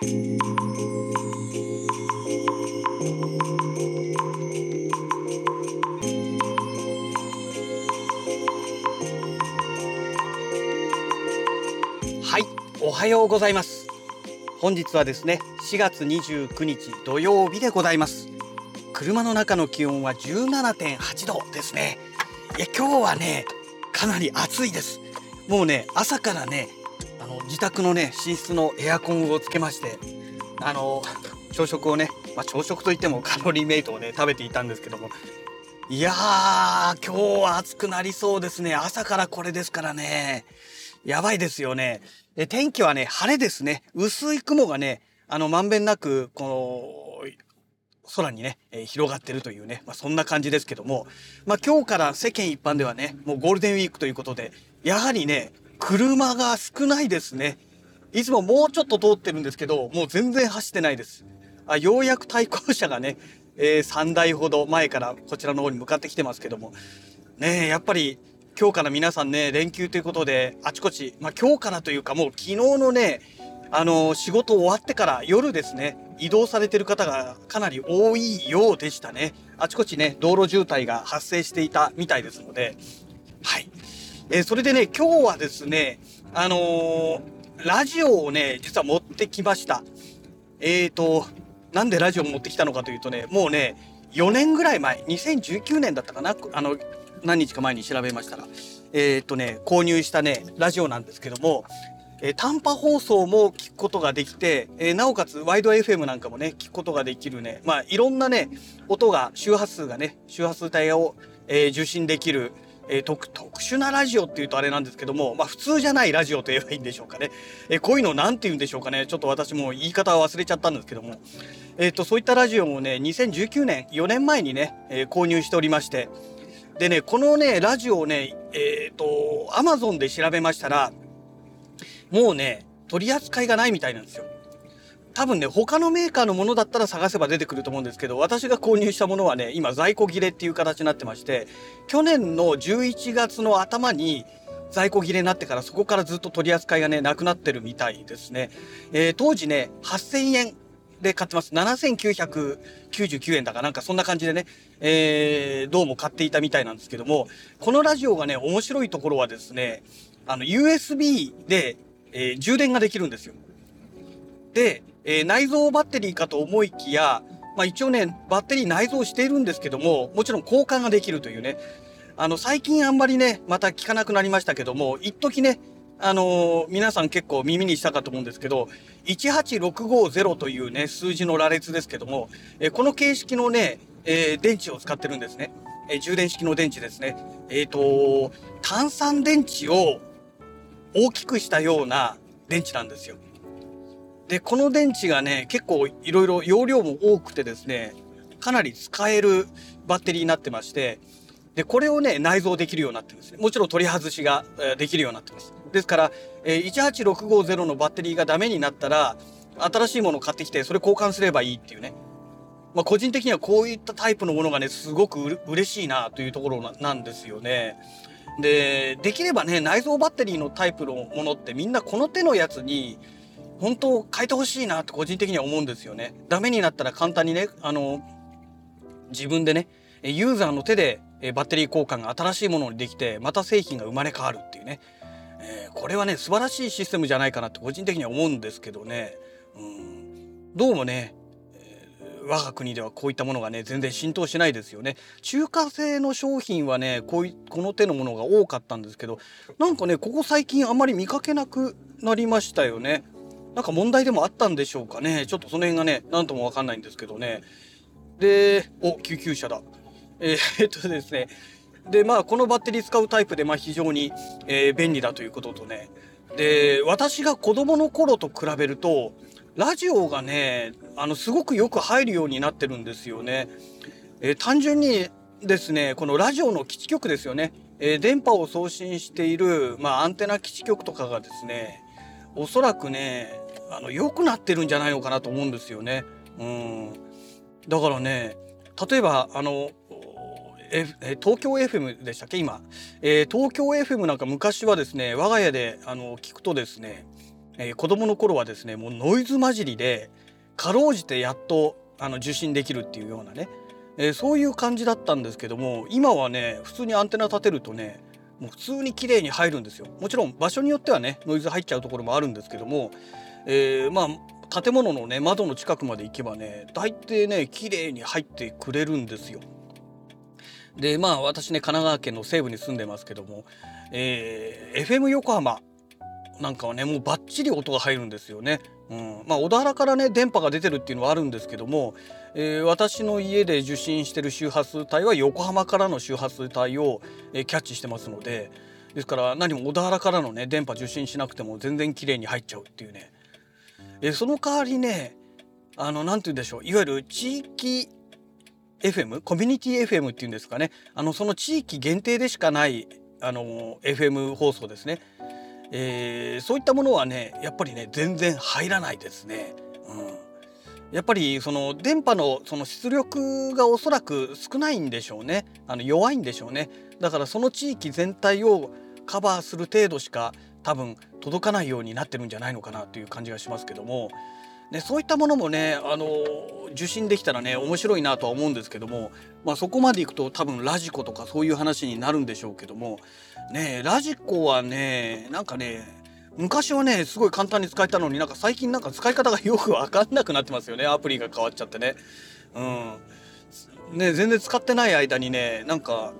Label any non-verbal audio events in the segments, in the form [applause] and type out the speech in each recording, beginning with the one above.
はいおはようございます。本日はですね4月29日土曜日でございます。車の中の気温は17.8度ですね。いや今日はねかなり暑いです。もうね朝からね自宅のね寝室のエアコンをつけましてあの朝食をね、まあ、朝食といってもカロリーメイトをね食べていたんですけども。いやー今日は暑くなりそうですね。朝からこれですからね。やばいですよね。え天気はね晴れですね。薄い雲がねあのまんべんなくこの空にね、えー広がってるというね、まあ、そんな感じですけども、まあ、今日から世間一般ではねもうゴールデンウィークということでやはりね車が少ないですね。いつももうちょっと通ってるんですけどもう全然走ってないです。あようやく対向車がね、え3台ほど前からこちらの方に向かってきてますけども。ねえやっぱり今日から皆さんね連休ということであちこち、まあ、今日からというかもう昨日のねあの仕事終わってから夜ですね移動されてる方がかなり多いようでしたね。あちこちね道路渋滞が発生していたみたいですので、えーそれでね今日はですねあのーラジオをね実は持ってきました。えーとなんでラジオ持ってきたのかというとねもうね4年ぐらい前2019年だったかなあの何日か前に調べましたら。えーとね購入したねラジオなんですけどもえー短波放送も聞くことができて、えーなおかつワイド FM なんかもね聞くことができるねまあいろんなね音が周波数がね周波数帯を、えー受信できる、えー特殊なラジオっていうとあれなんですけどもまあ普通じゃないラジオと言えばいいんでしょうかね、えーこういうのなんて言うんでしょうかね。ちょっと私も言い方は忘れちゃったんですけども。えっ、とそういったラジオもね2019年4年前にね、えー購入しておりまして。でねこのねラジオをねえっ、と Amazon で調べましたらもうね、取り扱いがないみたいなんですよ。多分ね、他のメーカーのものだったら探せば出てくると思うんですけど、私が購入したものはね、今在庫切れっていう形になってまして、去年の11月の頭に在庫切れになってからそこからずっと取り扱いがね、なくなってるみたいですね。えー当時ね、8000円で買ってます。7999円だかなんかそんな感じでね、えーどうも買っていたみたいなんですけども、このラジオがね、面白いところはですね、あの、USB で、えー充電ができるんですよ。で、えー内蔵バッテリーかと思いきや、まあ一応ね、バッテリー内蔵しているんですけども、もちろん交換ができるというね、あの、最近あんまりね、また聞かなくなりましたけども、一時ね、あのー皆さん結構耳にしたかと思うんですけど、18650というね、数字の羅列ですけども、えーこの形式のね、えー電池を使ってるんですね。え充電式の電池ですね。えっ、と、炭酸電池を大きくしたような電池なんですよ。で、この電池がね、結構いろいろ容量も多くてですね、かなり使えるバッテリーになってまして、で、これをね、内蔵できるようになってるんですね。もちろん取り外しができるようになってます。ですから、18650のバッテリーがダメになったら、新しいものを買ってきて、それ交換すればいいっていうね。まあ、個人的にはこういったタイプのものがね、すごくうれ嬉しいなというところなんですよね。で、できればね、内蔵バッテリーのタイプのものってみんなこの手のやつに、本当変えてほしいなって個人的には思うんですよね。ダメになったら簡単にね、あの、自分でね、ユーザーの手でバッテリー交換が新しいものにできて、また製品が生まれ変わるっていうね。えーこれはね、素晴らしいシステムじゃないかなって個人的には思うんですけどね。うん、どうもね、我が国ではこういったものがね全然浸透しないですよね中華製の商品はねこういこの手のものが多かったんですけどなんかねここ最近あんまり見かけなくなりましたよねなんか問題でもあったんでしょうかね。ちょっとその辺がね何ともわかんないんですけどね。でお救急車だ。えー [laughs] っとですね。でまあこのバッテリー使うタイプでまあ非常に、えー便利だということとね。で私が子供の頃と比べるとラジオがねあのすごくよく入るようになってるんですよね。えー単純にですねこのラジオの基地局ですよね、えー電波を送信している、まあ、アンテナ基地局とかがですねおそらくねあの良くなってるんじゃないのかなと思うんですよね。うん、だからね例えばあのええ東京 FM でしたっけ？今、えー東京 FM なんか昔はですね我が家であの聞くとですねえー、子供の頃はですねもうノイズ混じりでかろうじてやっとあの受信できるっていうようなね、えー、そういう感じだったんですけども今はね普通にアンテナ立てるとねもう普通に綺麗に入るんですよ。もちろん場所によってはねノイズ入っちゃうところもあるんですけども、えー、まあ建物のね窓の近くまで行けばね大抵ね綺麗に入ってくれるんですよ。でまあ私ね神奈川県の西部に住んでますけども、えー、FM 横浜なんかはねもうバッチリ音が入るんですよね。うん、まあ小田原からね電波が出てるっていうのはあるんですけども、えー、私の家で受信してる周波数帯は横浜からの周波数帯を、えー、キャッチしてますのでですから何も小田原からのね電波受信しなくても全然綺麗に入っちゃうっていうね、え、その代わりねあの何て言うんでしょう。いわゆる地域 FM コミュニティ FM っていうんですかね。あのその地域限定でしかないあの FM 放送ですね。えー、そういったものはねやっぱりね全然入らないですね。うん。やっぱりその電波のその出力がおそらく少ないんでしょうね。あの弱いんでしょうね。だからその地域全体をカバーする程度しか多分届かないようになってるんじゃないのかなという感じがしますけども。ね、そういったものもね、あの受信できたらね面白いなとは思うんですけども、まあ、そこまでいくと多分ラジコとかそういう話になるんでしょうけども。ねラジコはねなんかね昔はねすごい簡単に使えたのになんか最近なんか使い方がよく分かんなくなってますよね。アプリが変わっちゃってね。うん、ね全然使ってない間にねなんか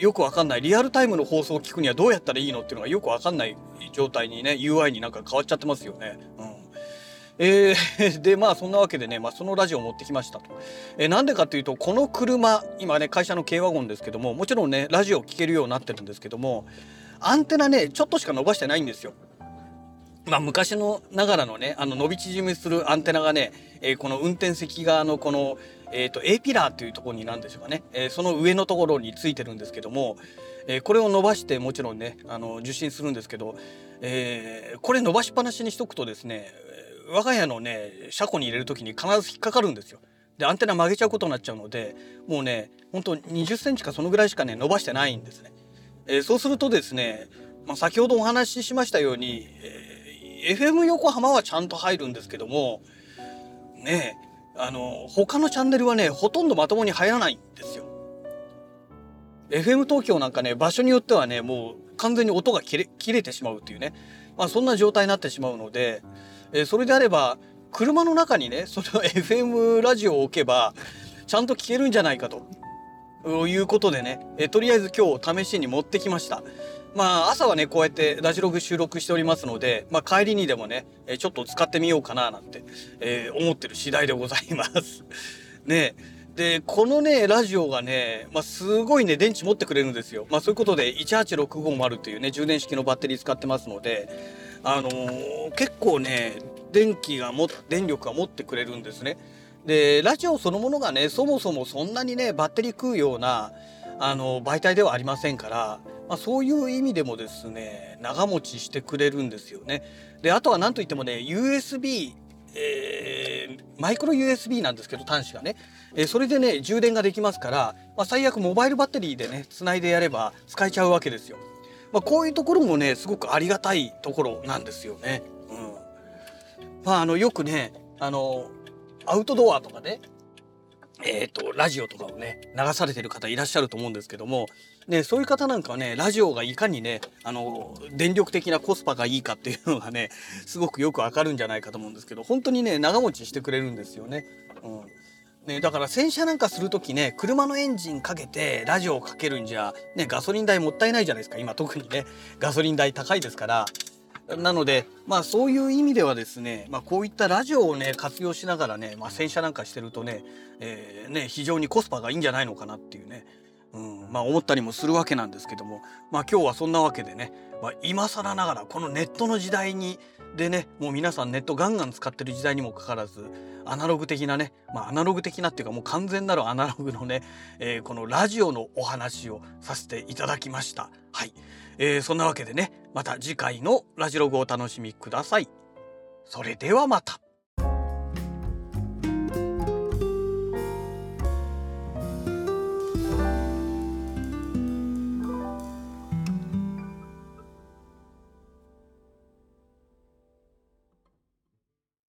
よくわかんないリアルタイムの放送を聞くにはどうやったらいいのっていうのがよくわかんない状態にね UI になんか変わっちゃってますよね。うんえー、[laughs] でまあそんなわけでね、まあ、そのラジオを持ってきましたと。えー、なんでかというとこの車今ね会社の軽ワゴンですけどももちろんねラジオを聴けるようになってるんですけどもアンテナねちょっとしか伸ばしてないんですよ。まあ、昔のながらのねあの伸び縮みするアンテナがね、えー、この運転席側のこの、えーと、A ピラーというところになんでしょうかね、えー、その上のところについてるんですけども、えー、これを伸ばしてもちろんねあの受信するんですけど、えー、これ伸ばしっぱなしにしとくとですね我が家のね車庫に入れる時に必ず引っかかるんですよ。でアンテナ曲げちゃうことになっちゃうのでもうね本当20センチかそのぐらいしかね伸ばしてないんですね。えー、そうするとですね、まあ、先ほどお話ししましたように、えー、FM 横浜はちゃんと入るんですけどもねあの他のチャンネルはねほとんどまともに入らないんですよ。FM 東京なんかね場所によってはねもう完全に音が切れ切れてしまうっていうね、まあ、そんな状態になってしまうので、えー、それであれば車の中にねその FM ラジオを置けばちゃんと聞けるんじゃないかということでね、えー、とりあえず今日試しに持ってきました。まあ朝はねこうやってラジログ収録しておりますので、まあ、帰りにでもねちょっと使ってみようかななんて、えー、思ってる次第でございます。[laughs] ねでこのねラジオがね、まあ、すごいね電池持ってくれるんですよ。まあ、そういうことで18650というね充電式のバッテリー使ってますのであのー、結構ね電気がも電力が持ってくれるんですね。でラジオそのものがねそもそもそんなにねバッテリー食うようなあの媒体ではありませんから、まあ、そういう意味でもですね長持ちしてくれるんですよね。であとは何といってもね USB えー、マイクロ USB なんですけど端子がね、えー、それでね充電ができますから、まあ、最悪モバイルバッテリーでねつないでやれば使えちゃうわけですよ。まあ、こういうところもねすごくありがたいところなんですよね。うん、まああのよくねあのアウトドアとかねえーと、ラジオとかをね流されてる方いらっしゃると思うんですけども、ね、そういう方なんかはねラジオがいかにねあの電力的なコスパがいいかっていうのがねすごくよくわかるんじゃないかと思うんですけど本当にね長持ちしてくれるんですよね。うん。ね、だから洗車なんかする時ね車のエンジンかけてラジオをかけるんじゃ、ね、ガソリン代もったいないじゃないですか今特にね。ガソリン代高いですから。なのでまあそういう意味ではですね、まあ、こういったラジオをね活用しながらね、まあ、洗車なんかしてるとね,、えー、ね非常にコスパがいいんじゃないのかなっていうね、うんまあ、思ったりもするわけなんですけども、まあ、今日はそんなわけでね、まあ、今更ながらこのネットの時代にでねもう皆さんネットガンガン使ってる時代にもかかわらずアナログ的なね、まあ、アナログ的なっていうかもう完全なるアナログのね、えー、このラジオのお話をさせていただきました。はい、えー、そんなわけでねまた次回のラジログをお楽しみください。それではまた。